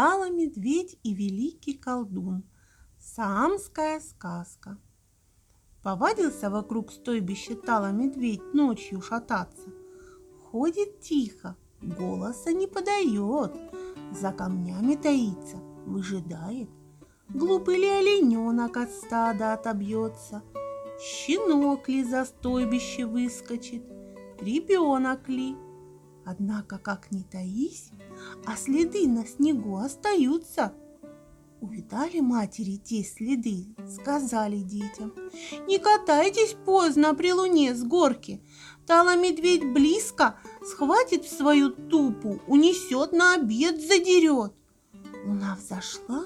Тала медведь и великий колдун. Саамская сказка. Повадился вокруг стойбища Тала медведь ночью шататься. Ходит тихо, голоса не подает, за камнями таится, выжидает. Глупый ли олененок от стада отобьется, щенок ли за стойбище выскочит, ребенок ли. Однако, как ни таись, а следы на снегу остаются. Увидали матери те следы, сказали детям. Не катайтесь поздно при луне с горки. Тала медведь близко, схватит в свою тупу, унесет на обед, задерет. Луна взошла,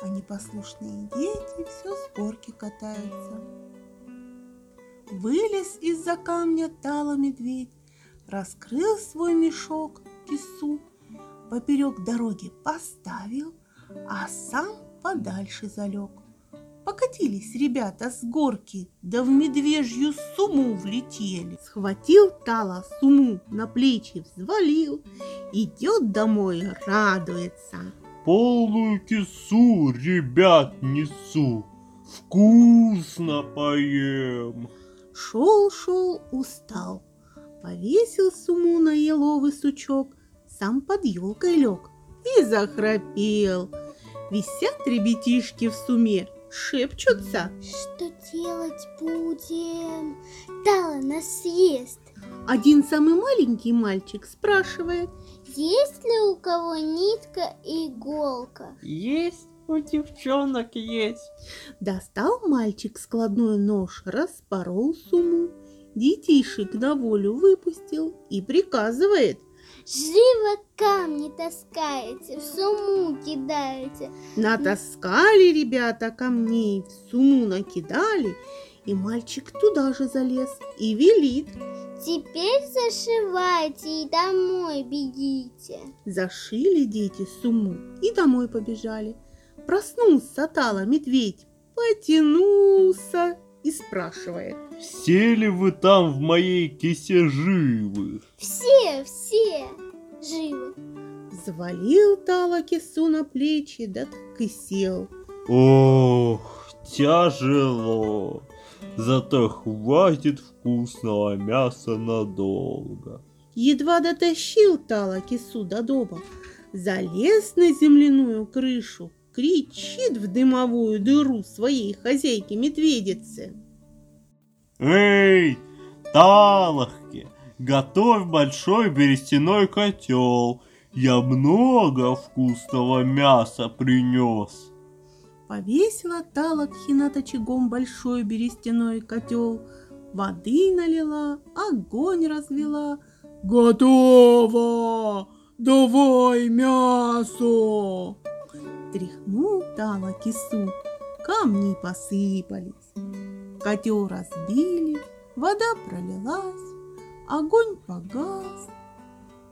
а непослушные дети все с горки катаются. Вылез из-за камня Тала медведь, раскрыл свой мешок, кису, поперек дороги поставил, а сам подальше залег. Покатились ребята с горки, да в медвежью суму влетели. Схватил Тала суму, на плечи взвалил, идет домой, радуется. Полную кису, ребят, несу, вкусно поем. Шел-шел, устал, повесил суму на еловый сучок, сам под елкой лег и захрапел. Висят ребятишки в суме, шепчутся. Что делать будем? Тала нас съест. Один самый маленький мальчик спрашивает. Есть ли у кого нитка и иголка? Есть, у девчонок есть. Достал мальчик складной нож, распорол сумму, детишек на волю выпустил и приказывает – Живо камни таскаете, в сумму кидаете. Натаскали ребята камней, в сумму накидали, и мальчик туда же залез и велит. Теперь зашивайте и домой бегите. Зашили дети сумму и домой побежали. Проснулся Тала медведь, потянулся и спрашивает. Все ли вы там в моей кисе живы? Все, все живы. Завалил Тала кису на плечи, да так и сел. Ох, тяжело. Зато хватит вкусного мяса надолго. Едва дотащил Тала кису до дома, залез на земляную крышу, кричит в дымовую дыру своей хозяйки-медведицы. Эй, Талахки, готовь большой берестяной котел. Я много вкусного мяса принес. Повесила Талакхи над очагом большой берестяной котел, воды налила, огонь развела. Готово! Давай мясо! Тряхнул Тала кису, камни посыпались. Котел разбили, вода пролилась, огонь погас,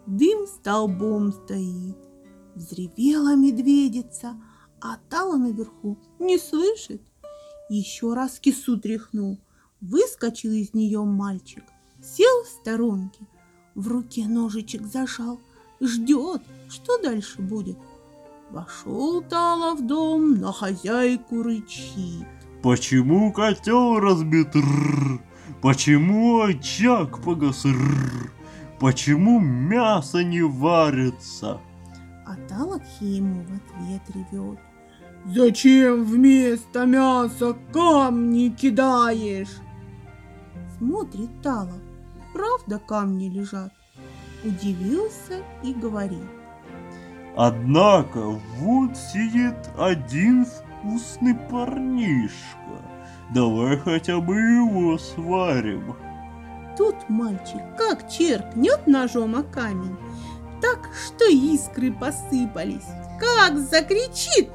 дым столбом стоит. Взревела медведица, а Тала наверху не слышит. Еще раз кису тряхнул, выскочил из нее мальчик, сел в сторонке, в руке ножичек зажал, ждет, что дальше будет. Вошел Тала в дом, на хозяйку рычит. Почему котел разбит? Почему очаг погас? Почему мясо не варится? А Талакхи ему в ответ ревет. Зачем вместо мяса камни кидаешь? Смотрит Тала, правда камни лежат. Удивился и говорит. Однако вот сидит один вкусный парнишка. Давай хотя бы его сварим. Тут мальчик как черкнет ножом о камень, так что искры посыпались, как закричит.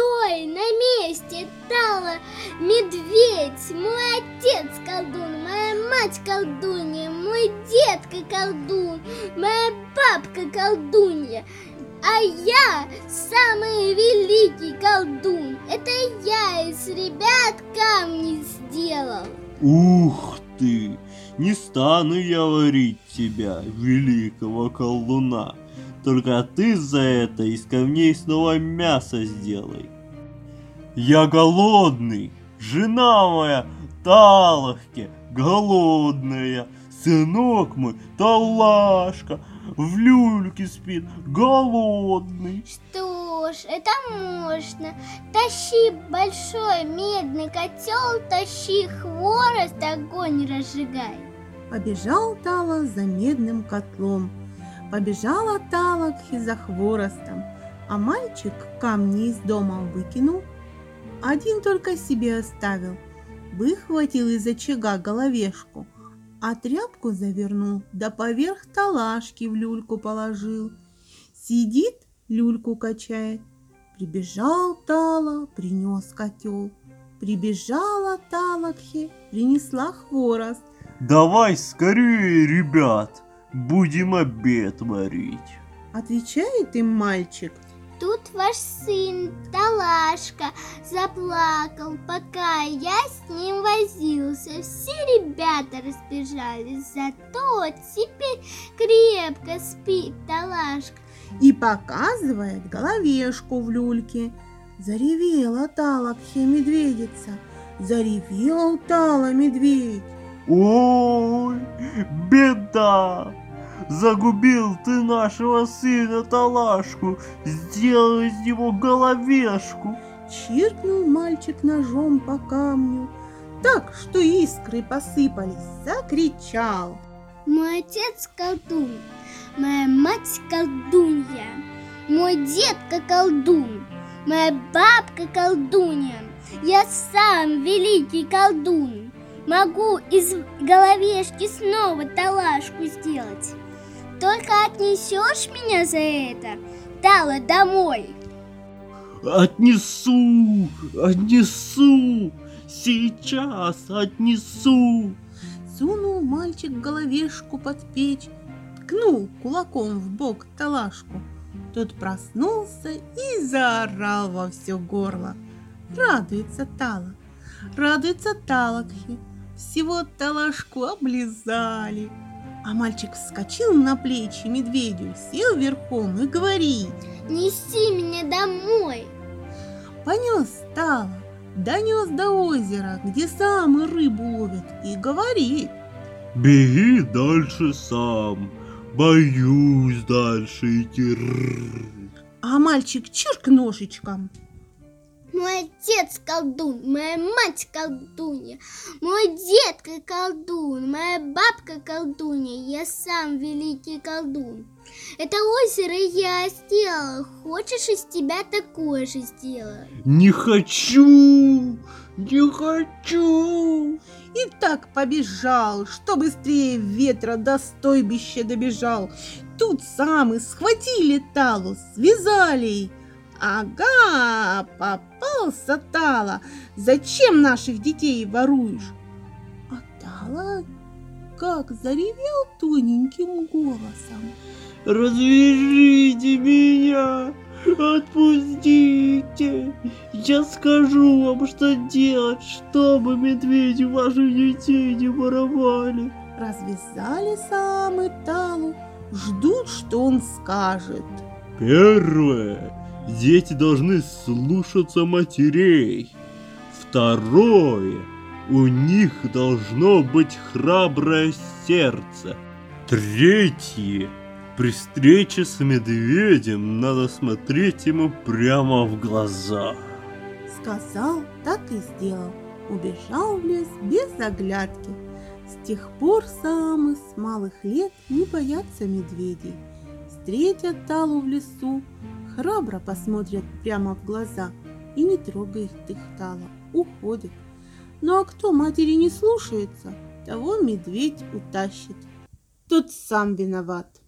Стой на месте, Тала, медведь, мой отец колдун, моя мать колдунья, мой дедка колдун, моя бабка колдунья. А я самый великий колдун. Это я из ребят камни сделал. Ух ты! Не стану я варить тебя, великого колдуна. Только ты за это из камней снова мясо сделай. Я голодный, жена моя Талахке голодная, сынок мой Талашка в люльке спит голодный. Что ж, это можно. Тащи большой медный котел, тащи хворост, огонь разжигай. Побежал Тала за медным котлом. Побежала Талакхи за хворостом, а мальчик камни из дома выкинул. Один только себе оставил. Выхватил из очага головешку, а тряпку завернул, да поверх талашки в люльку положил. Сидит, люльку качает. Прибежал Тала, принес котел. Прибежала Талакхи, принесла хворост. Давай скорее, ребят, будем обед варить. Отвечает им мальчик. Тут ваш сын Талашка заплакал, пока я с ним возился. Все ребята разбежались, зато теперь крепко спит Талашка. и показывает головешку в люльке. Заревела Талакхи медведица, заревел Тала медведь. Ой, беда! Загубил ты нашего сына Талашку, сделал из него головешку. Чиркнул мальчик ножом по камню, так что искры посыпались, закричал. Мой отец колдун, моя мать колдунья, мой дедка колдун, моя бабка колдунья. Я сам великий колдун. Могу из головешки снова талашку сделать. Только отнесешь меня за это, Тала, домой. Отнесу, отнесу, сейчас отнесу. Сунул мальчик головешку под печь, ткнул кулаком в бок талашку. Тот проснулся и заорал во все горло. Радуется Тала, радуется Талакхи. Всего талашку облизали. А мальчик вскочил на плечи медведю, сел верхом и говорит. Неси меня домой. Понес Тала, донес до озера, где сам и рыбу ловят, и говорит. Беги дальше сам, боюсь дальше идти. А мальчик чирк ножичком. Мой отец колдун, моя мать колдунья, мой дедка колдун, моя бабка колдунья, я сам великий колдун. Это озеро я сделала, хочешь из тебя такое же сделаю? Не хочу, не хочу. И так побежал, что быстрее ветра до стойбища добежал. Тут самы схватили Талу, связали. Ага, попался Тала. Зачем наших детей воруешь? А Тала как заревел тоненьким голосом. Развяжите меня, отпустите. Я скажу вам, что делать, чтобы медведи ваших детей не воровали. Развязали самы Талу, ждут, что он скажет. Первое. Дети должны слушаться матерей. Второе. У них должно быть храброе сердце. Третье. При встрече с медведем надо смотреть ему прямо в глаза. Сказал, так и сделал. Убежал в лес без оглядки. С тех пор самы с малых лет не боятся медведей. Встретят Талу в лесу, храбро посмотрят прямо в глаза и не трогает их Тала, уходит. Ну а кто матери не слушается, того медведь утащит. Тот сам виноват.